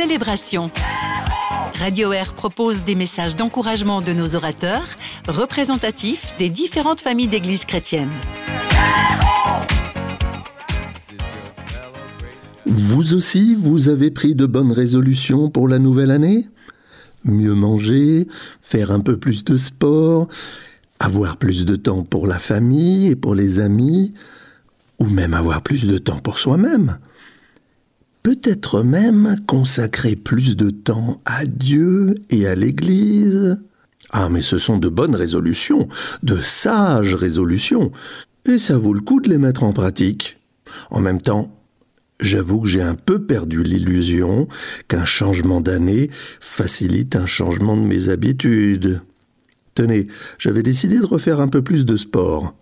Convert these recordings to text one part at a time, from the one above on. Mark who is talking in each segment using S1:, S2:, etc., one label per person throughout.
S1: célébration. Radio Air propose des messages d'encouragement de nos orateurs, représentatifs des différentes familles d'églises chrétiennes.
S2: Vous aussi, vous avez pris de bonnes résolutions pour la nouvelle année? Mieux manger, faire un peu plus de sport, avoir plus de temps pour la famille et pour les amis, ou même avoir plus de temps pour soi-même? Peut-être même consacrer plus de temps à Dieu et à l'Église. Ah, mais ce sont de bonnes résolutions, de sages résolutions, et ça vaut le coup de les mettre en pratique. En même temps, J'avoue que j'ai un peu perdu l'illusion qu'un changement d'année facilite un changement de mes habitudes. Tenez, j'avais décidé de refaire un peu plus de sport.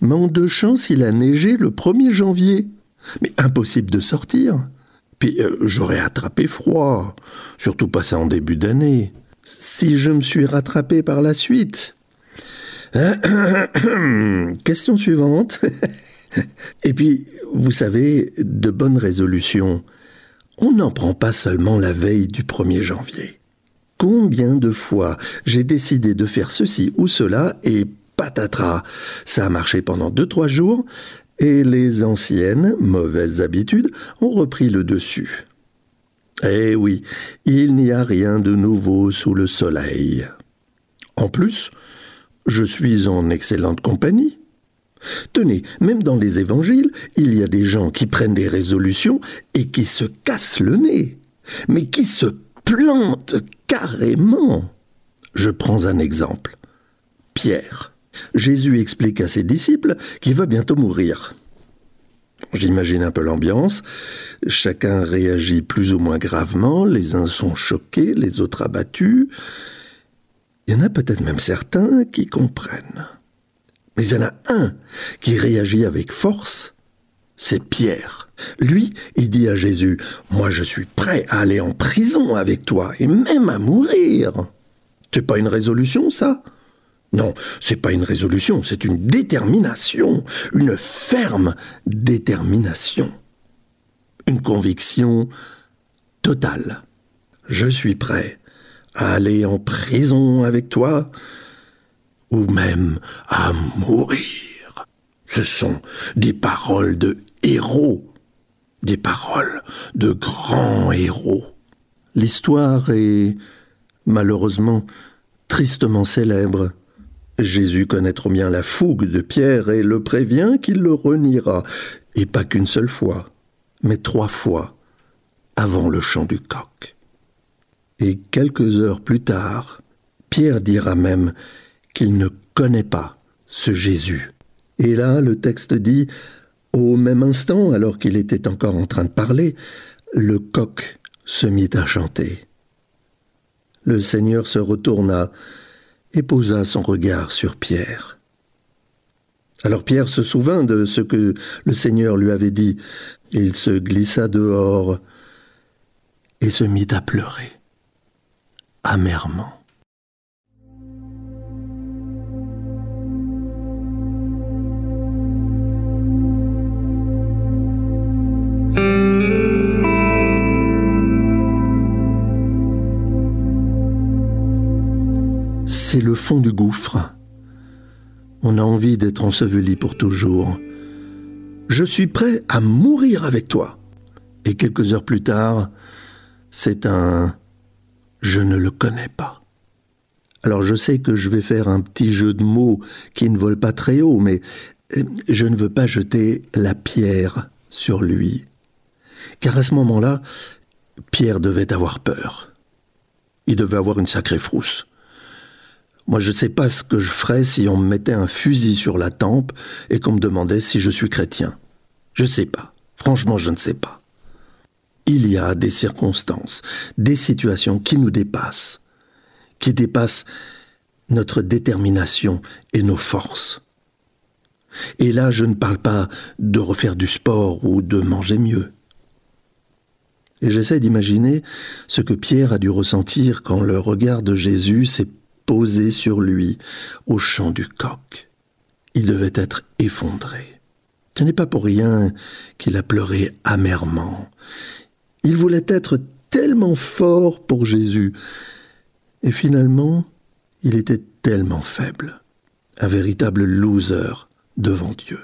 S2: En de chance, il a neigé le 1er janvier. Mais impossible de sortir. Euh, j'aurais attrapé froid, surtout pas ça en début d'année. Si je me suis rattrapé par la suite. Question suivante. Et puis, vous savez, de bonnes résolutions, on n'en prend pas seulement la veille du 1er janvier. Combien de fois j'ai décidé de faire ceci ou cela et patatras, ça a marché pendant deux trois jours et les anciennes mauvaises habitudes ont repris le dessus. Eh oui, il n'y a rien de nouveau sous le soleil. En plus, je suis en excellente compagnie. Tenez, même dans les évangiles, il y a des gens qui prennent des résolutions et qui se cassent le nez, mais qui se plantent carrément. Je prends un exemple. Pierre. Jésus explique à ses disciples qu'il va bientôt mourir. J'imagine un peu l'ambiance. Chacun réagit plus ou moins gravement, les uns sont choqués, les autres abattus. Il y en a peut-être même certains qui comprennent. Mais il y en a un qui réagit avec force, c'est Pierre. Lui, il dit à Jésus, Moi je suis prêt à aller en prison avec toi, et même à mourir. C'est pas une résolution, ça? Non, c'est pas une résolution, c'est une détermination, une ferme détermination. Une conviction totale. Je suis prêt à aller en prison avec toi, ou même à mourir. Ce sont des paroles de héros, des paroles de grands héros. L'histoire est malheureusement tristement célèbre. Jésus connaît trop bien la fougue de Pierre et le prévient qu'il le reniera, et pas qu'une seule fois, mais trois fois, avant le chant du coq. Et quelques heures plus tard, Pierre dira même qu'il ne connaît pas ce Jésus. Et là, le texte dit, au même instant, alors qu'il était encore en train de parler, le coq se mit à chanter. Le Seigneur se retourna et posa son regard sur Pierre. Alors Pierre se souvint de ce que le Seigneur lui avait dit. Il se glissa dehors et se mit à pleurer, amèrement. C'est le fond du gouffre. On a envie d'être enseveli pour toujours. Je suis prêt à mourir avec toi. Et quelques heures plus tard, c'est un je ne le connais pas. Alors je sais que je vais faire un petit jeu de mots qui ne vole pas très haut, mais euh, je ne veux pas jeter la pierre sur lui. Car à ce moment-là, Pierre devait avoir peur. Il devait avoir une sacrée frousse. Moi, je ne sais pas ce que je ferais si on me mettait un fusil sur la tempe et qu'on me demandait si je suis chrétien. Je ne sais pas. Franchement, je ne sais pas. Il y a des circonstances, des situations qui nous dépassent, qui dépassent notre détermination et nos forces. Et là, je ne parle pas de refaire du sport ou de manger mieux. Et j'essaie d'imaginer ce que Pierre a dû ressentir quand le regard de Jésus s'est posé sur lui au chant du coq. Il devait être effondré. Ce n'est pas pour rien qu'il a pleuré amèrement. Il voulait être tellement fort pour Jésus. Et finalement, il était tellement faible, un véritable loser devant Dieu.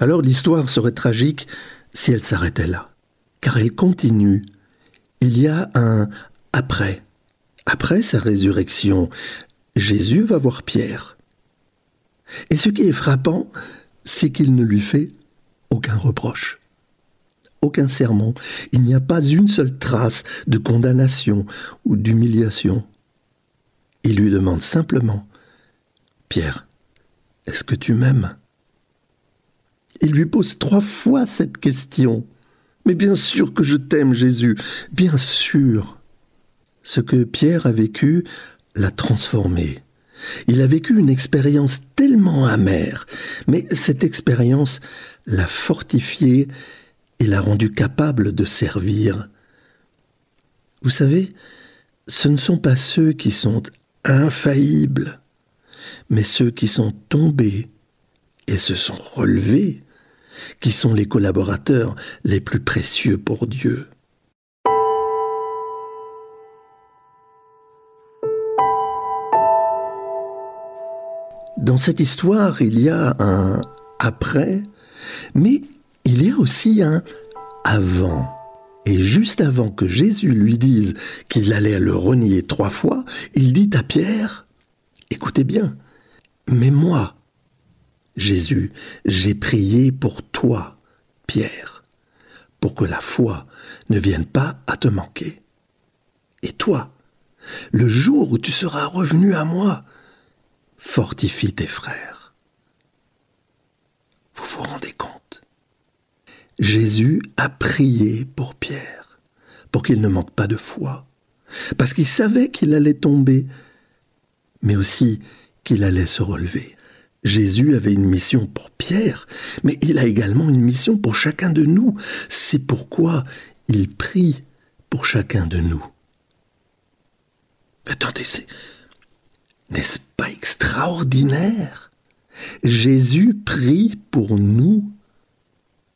S2: Alors l'histoire serait tragique si elle s'arrêtait là, car elle continue. Il y a un après. Après sa résurrection, Jésus va voir Pierre. Et ce qui est frappant, c'est qu'il ne lui fait aucun reproche, aucun sermon. Il n'y a pas une seule trace de condamnation ou d'humiliation. Il lui demande simplement, Pierre, est-ce que tu m'aimes? Il lui pose trois fois cette question. Mais bien sûr que je t'aime, Jésus, bien sûr. Ce que Pierre a vécu l'a transformé. Il a vécu une expérience tellement amère, mais cette expérience l'a fortifié et l'a rendu capable de servir. Vous savez, ce ne sont pas ceux qui sont infaillibles, mais ceux qui sont tombés et se sont relevés, qui sont les collaborateurs les plus précieux pour Dieu. Dans cette histoire, il y a un après, mais il y a aussi un avant. Et juste avant que Jésus lui dise qu'il allait le renier trois fois, il dit à Pierre, écoutez bien, mais moi, Jésus, j'ai prié pour toi, Pierre, pour que la foi ne vienne pas à te manquer. Et toi, le jour où tu seras revenu à moi, fortifie tes frères. Vous vous rendez compte? Jésus a prié pour Pierre, pour qu'il ne manque pas de foi, parce qu'il savait qu'il allait tomber, mais aussi qu'il allait se relever. Jésus avait une mission pour Pierre, mais il a également une mission pour chacun de nous. C'est pourquoi il prie pour chacun de nous. Attendez, c'est, pas extraordinaire Jésus prie pour nous.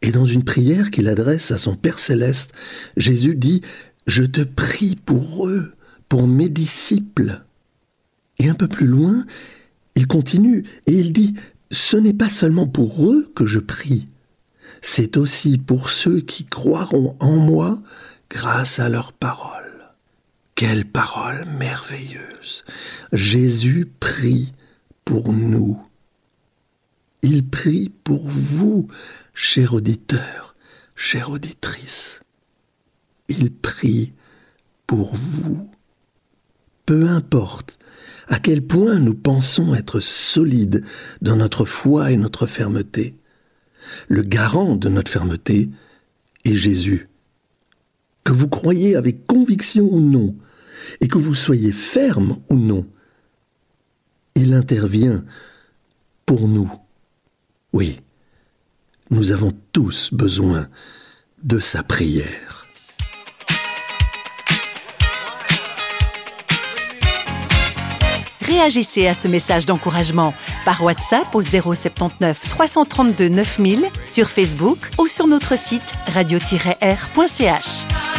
S2: Et dans une prière qu'il adresse à son Père céleste, Jésus dit, Je te prie pour eux, pour mes disciples. Et un peu plus loin, il continue et il dit, Ce n'est pas seulement pour eux que je prie, c'est aussi pour ceux qui croiront en moi grâce à leur parole. Quelle parole merveilleuse. Jésus prie pour nous. Il prie pour vous, cher auditeur, chère auditrice. Il prie pour vous. Peu importe à quel point nous pensons être solides dans notre foi et notre fermeté, le garant de notre fermeté est Jésus que vous croyez avec conviction ou non, et que vous soyez ferme ou non, il intervient pour nous. Oui, nous avons tous besoin de sa prière.
S1: Réagissez à ce message d'encouragement par WhatsApp au 079 332 9000 sur Facebook ou sur notre site radio-r.ch.